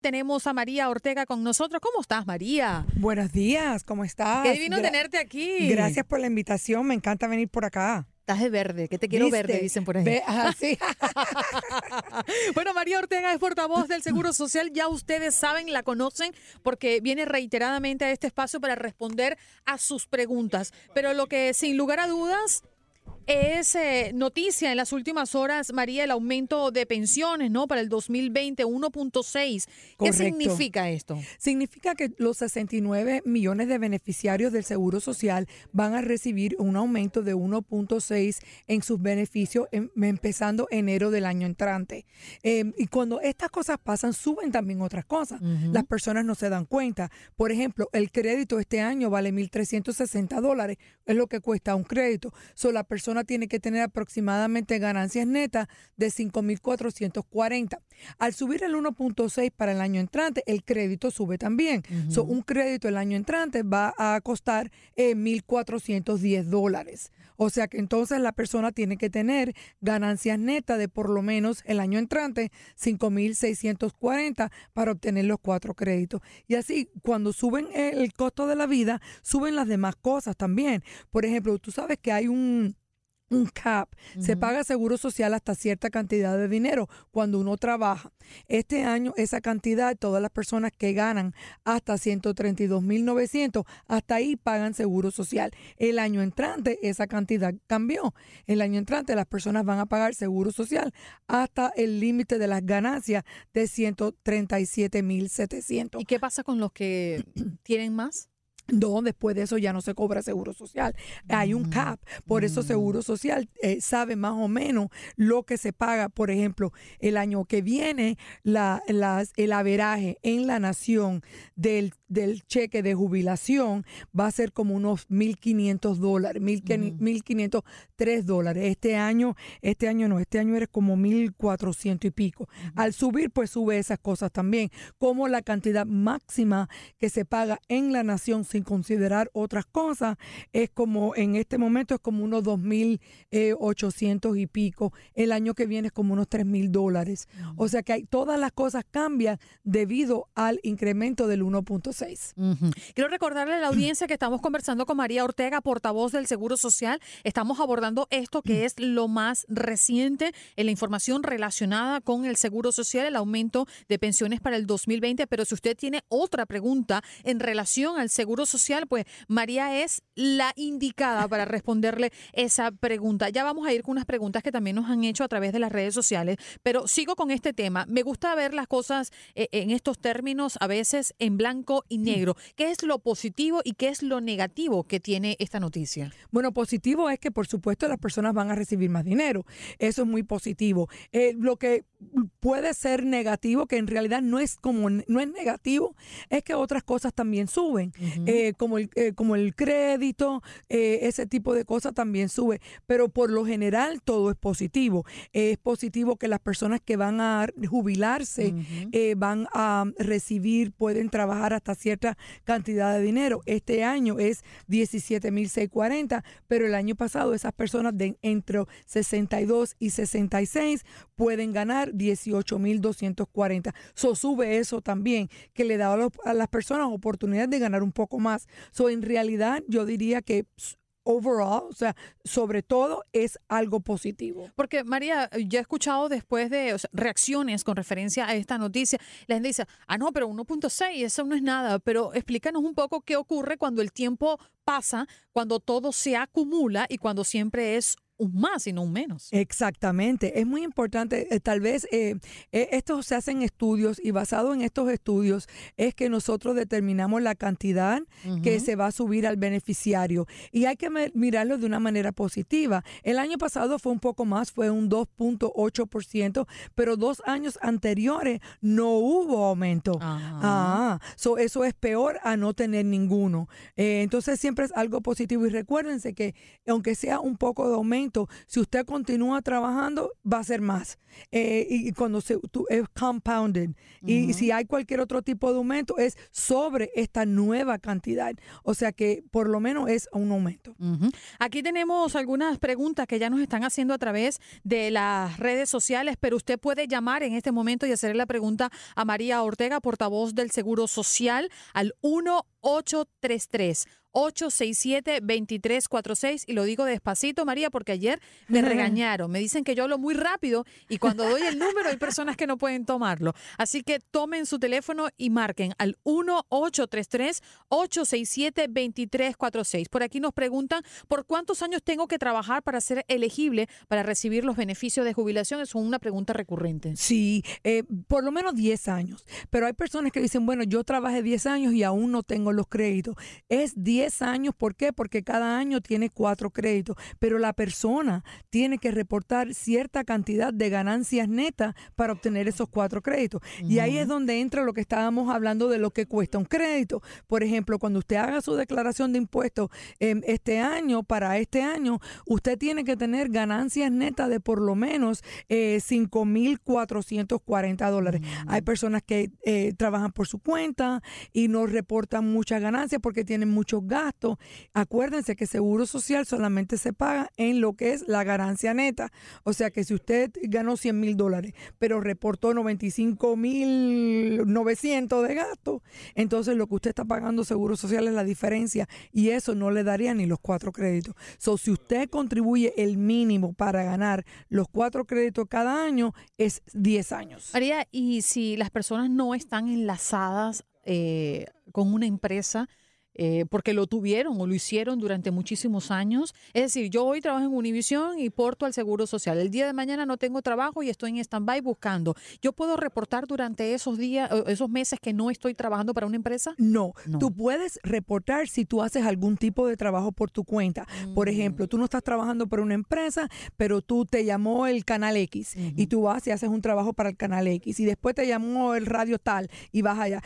Tenemos a María Ortega con nosotros. ¿Cómo estás, María? Buenos días, ¿cómo estás? Qué divino tenerte aquí. Gracias por la invitación, me encanta venir por acá. Estás de verde, que te quiero verde, dicen por ahí. bueno, María Ortega es portavoz del Seguro Social, ya ustedes saben, la conocen, porque viene reiteradamente a este espacio para responder a sus preguntas. Pero lo que sin lugar a dudas es eh, noticia en las últimas horas, María, el aumento de pensiones, ¿no? Para el 2020, 1.6. ¿Qué significa esto? Significa que los 69 millones de beneficiarios del Seguro Social van a recibir un aumento de 1.6 en sus beneficios em, empezando enero del año entrante. Em, y cuando estas cosas pasan, suben también otras cosas. Las personas no se dan cuenta. Por ejemplo, el crédito este año vale 1.360 dólares, es lo que cuesta un crédito. So, la persona tiene que tener aproximadamente ganancias netas de 5.440. Al subir el 1.6 para el año entrante, el crédito sube también. un crédito el año entrante va a costar 1.410 eh, dólares. O sea que entonces la persona tiene que tener ganancias netas de por lo menos el año entrante 5.640 para obtener los cuatro créditos. Y así, cuando suben el costo de la vida, suben las demás cosas también. Por ejemplo, tú sabes que hay un un cap. Se paga seguro social hasta cierta cantidad de dinero cuando uno trabaja. Este año esa cantidad, todas las personas que ganan hasta 132.900, hasta ahí pagan seguro social. El año entrante esa cantidad cambió. El año entrante las personas van a pagar seguro social hasta el límite de las ganancias de 137.700. ¿Y qué pasa con los que tienen más? No, después de eso ya no se cobra seguro social. Hay un mm, cap. Por eso mm. seguro social eh, sabe más o menos lo que se paga. Por ejemplo, el año que viene, la, las, el averaje en la nación del, del, cheque de jubilación va a ser como unos 1.500 dólares, 1.503 dólares. Este año, este año no, este año era como 1.400 y pico. Al subir, pues sube esas cosas también, como la cantidad máxima que se paga en la nación sin considerar otras cosas, es como en este momento es como unos 2.800 y pico. El año que viene es como unos 3.000 dólares. O sea que hay, todas las cosas cambian debido al incremento del 1.6. Quiero recordarle a la audiencia que estamos conversando con María Ortega, portavoz del Seguro Social. Estamos abordando esto que es lo más reciente en la información relacionada con el Seguro Social, el aumento de pensiones para el 2020. Pero si usted tiene otra pregunta en relación al Seguro Social, pues María es la indicada para responderle esa pregunta. Ya vamos a ir con unas preguntas que también nos han hecho a través de las redes sociales, pero sigo con este tema. Me gusta ver las cosas eh, en estos términos a veces en blanco y negro. ¿Qué es lo positivo y qué es lo negativo que tiene esta noticia? Bueno, positivo es que por supuesto las personas van a recibir más dinero. Eso es muy positivo. Eh, lo que puede ser negativo, que en realidad no es como no es negativo, es que otras cosas también suben, eh, como, el, eh, como el crédito, eh, ese tipo de cosas también sube, pero por lo general todo es positivo. es positivo que las personas que van a jubilarse van a recibir, pueden trabajar hasta cierta cantidad de dinero. Este año es 17.640, pero el año pasado esas personas de entre 62 y 66 pueden ganar 18.240. So sube eso también, que le da a, las personas oportunidad de ganar un poco más. So en realidad yo diría que overall, o sea, sobre todo es algo positivo. Porque María, ya he escuchado después de reacciones con referencia a esta noticia, la gente dice, ah, no, pero 1.6, eso no es nada, pero explícanos un poco qué ocurre cuando el tiempo pasa, cuando todo se acumula y cuando siempre es un más y no un menos. Exactamente. Es muy importante, eh, tal vez eh, eh, estos se hacen estudios y basado en estos estudios es que nosotros determinamos la cantidad que se va a subir al beneficiario y hay que mirarlo de una manera positiva. El año pasado fue un poco más, fue un 2.8%, pero dos años anteriores no hubo aumento. Ah, so eso es peor a no tener ninguno. entonces siempre es algo positivo y recuérdense que aunque sea un poco de aumento, si usted continúa trabajando, va a ser más. Eh, y cuando se, es compounded. Y si hay cualquier otro tipo de aumento, es sobre esta nueva cantidad. O sea que por lo menos es un aumento. Aquí tenemos algunas preguntas que ya nos están haciendo a través de las redes sociales, pero usted puede llamar en este momento y hacerle la pregunta a María Ortega, portavoz del Seguro Social, al 1833. 867-2346 y lo digo despacito, María, porque ayer me regañaron. Me dicen que yo hablo muy rápido y cuando doy el número hay personas que no pueden tomarlo. Así que tomen su teléfono y marquen al 1-833-867-2346. Por aquí nos preguntan por cuántos años tengo que trabajar para ser elegible para recibir los beneficios de jubilación. Es una pregunta recurrente. Sí, eh, por lo menos 10 años. Pero hay personas que dicen, bueno, yo trabajé 10 años y aún no tengo los créditos. Es 10 años. ¿Por qué? Porque cada año tiene cuatro créditos, pero la persona tiene que reportar cierta cantidad de ganancias netas para obtener esos cuatro créditos. Y ahí es donde entra lo que estábamos hablando de lo que cuesta un crédito. Por ejemplo, cuando usted haga su declaración de impuestos em, este año, para este año, usted tiene que tener ganancias netas de por lo menos eh, 5.440 dólares. Hay personas que eh, trabajan por su cuenta y no reportan muchas ganancias porque tienen muchos gasto, acuérdense que seguro social solamente se paga en lo que es la ganancia neta. O sea que si usted ganó 100 mil dólares, pero reportó 95 mil 900 de gasto, entonces lo que usted está pagando seguro social es la diferencia y eso no le daría ni los cuatro créditos. So, si usted contribuye el mínimo para ganar los cuatro créditos cada año, es 10 años. María, y si las personas no están enlazadas eh, con una empresa, eh, porque lo tuvieron o lo hicieron durante muchísimos años. Es decir, yo hoy trabajo en Univision y porto al Seguro Social. El día de mañana no tengo trabajo y estoy en stand-by buscando. ¿Yo puedo reportar durante esos días, esos meses que no estoy trabajando para una empresa? No, tú puedes reportar si tú haces algún tipo de trabajo por tu cuenta. Por mm. ejemplo, tú no estás trabajando para una empresa, pero tú te llamó el Canal X y tú vas y haces un trabajo para el Canal X y después te llamó el radio tal y vas allá.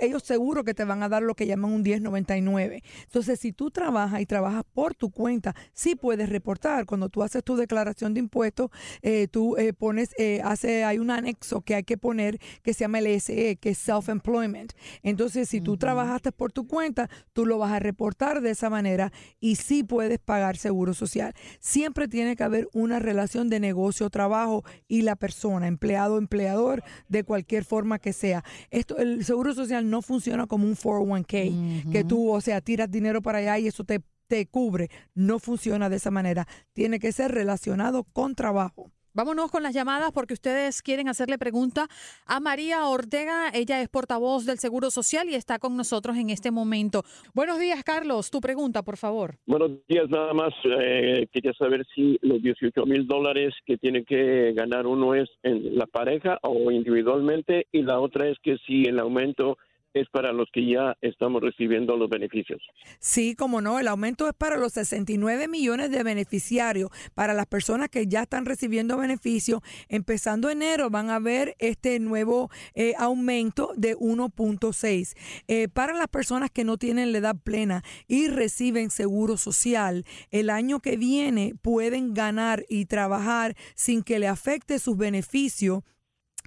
ellos seguro que te van a dar lo que llaman un 1090 entonces, si tú trabajas y trabajas por tu cuenta, sí puedes reportar. Cuando tú haces tu declaración de impuestos, eh, tú eh, pones, eh, hace, hay un anexo que hay que poner que se llama el SE, que es Self-Employment. Entonces, si tú trabajaste por tu cuenta, tú lo vas a reportar de esa manera y sí puedes pagar seguro social. Siempre tiene que haber una relación de negocio-trabajo y la persona, empleado-empleador, de cualquier forma que sea. Esto, el seguro social no funciona como un 401k, que tú o sea, tiras dinero para allá y eso te, te cubre. No funciona de esa manera. Tiene que ser relacionado con trabajo. Vámonos con las llamadas porque ustedes quieren hacerle pregunta a María Ortega. Ella es portavoz del Seguro Social y está con nosotros en este momento. Buenos días, Carlos. Tu pregunta, por favor. Buenos días, nada más. Eh, quería saber si los 18 mil dólares que tiene que ganar uno es en la pareja o individualmente y la otra es que si el aumento es para los que ya estamos recibiendo los beneficios. Sí, como no, el aumento es para los 69 millones de beneficiarios, para las personas que ya están recibiendo beneficios. Empezando enero van a ver este nuevo eh, aumento de 1.6. Eh, para las personas que no tienen la edad plena y reciben seguro social, el año que viene pueden ganar y trabajar sin que le afecte sus beneficios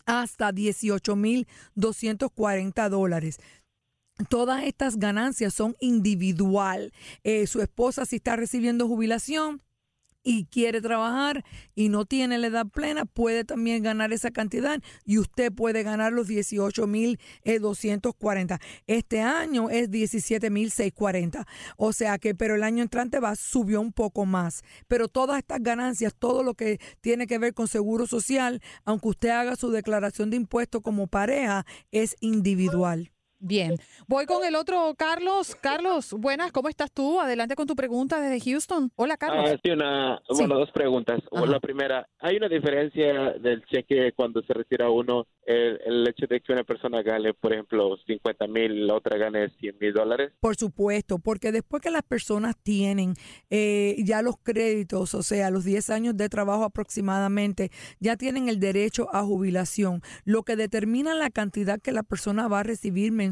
hasta 18.240 dólares. Todas estas ganancias son individual. Eh, su esposa si está recibiendo jubilación y quiere trabajar y no tiene la edad plena, puede también ganar esa cantidad y usted puede ganar los 18.240. Este año es 17.640. O sea que, pero el año entrante va, subió un poco más. Pero todas estas ganancias, todo lo que tiene que ver con seguro social, aunque usted haga su declaración de impuestos como pareja, es individual. Bien, voy con el otro, Carlos. Carlos, buenas, ¿cómo estás tú? Adelante con tu pregunta desde Houston. Hola, Carlos. Ah, sí, una, bueno, dos preguntas. La primera, ¿hay una diferencia del cheque cuando se retira uno el, hecho de que una persona gane, por ejemplo, 50 mil, la otra gane 100 mil dólares? Por supuesto, porque después que las personas tienen eh, ya los créditos, o sea, los 10 años de trabajo aproximadamente, ya tienen el derecho a jubilación. Lo que determina la cantidad que la persona va a recibir mensualmente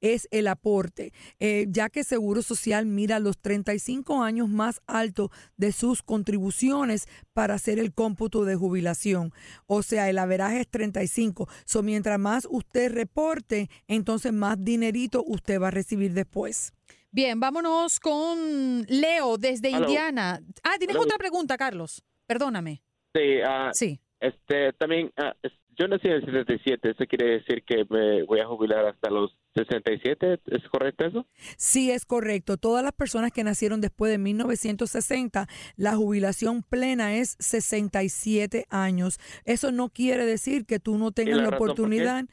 es el aporte, eh, ya que Seguro Social mira los 35 años más altos de sus contribuciones para hacer el cómputo de jubilación. O sea, el averaje es 35. So, mientras más usted reporte, entonces más dinerito usted va a recibir después. Bien, vámonos con Leo desde Indiana. Ah, tienes otra pregunta, Carlos. Perdóname. Sí, uh, sí. Este, también, uh, yo nací en el 77, eso quiere decir que me voy a jubilar hasta los 67, ¿es correcto eso? Sí, es correcto. Todas las personas que nacieron después de 1960, la jubilación plena es 67 años. Eso no quiere decir que tú no tengas la, oportunidad.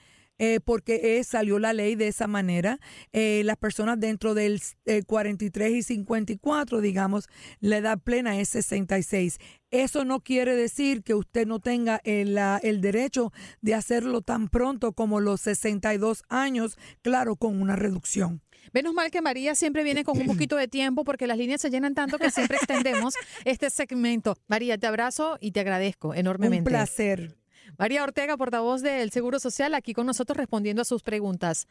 Eh, porque salió la ley de esa manera. Eh, las personas dentro del 43 y 54, digamos, la edad plena es 66. Eso no quiere decir que usted no tenga el, el derecho de hacerlo tan pronto como los 62 años, claro, con una reducción. Menos mal que María siempre viene con un poquito de tiempo porque las líneas se llenan tanto que siempre extendemos este segmento. María, te abrazo y te agradezco enormemente. Un placer. María Ortega, portavoz del Seguro Social, aquí con nosotros respondiendo a sus preguntas.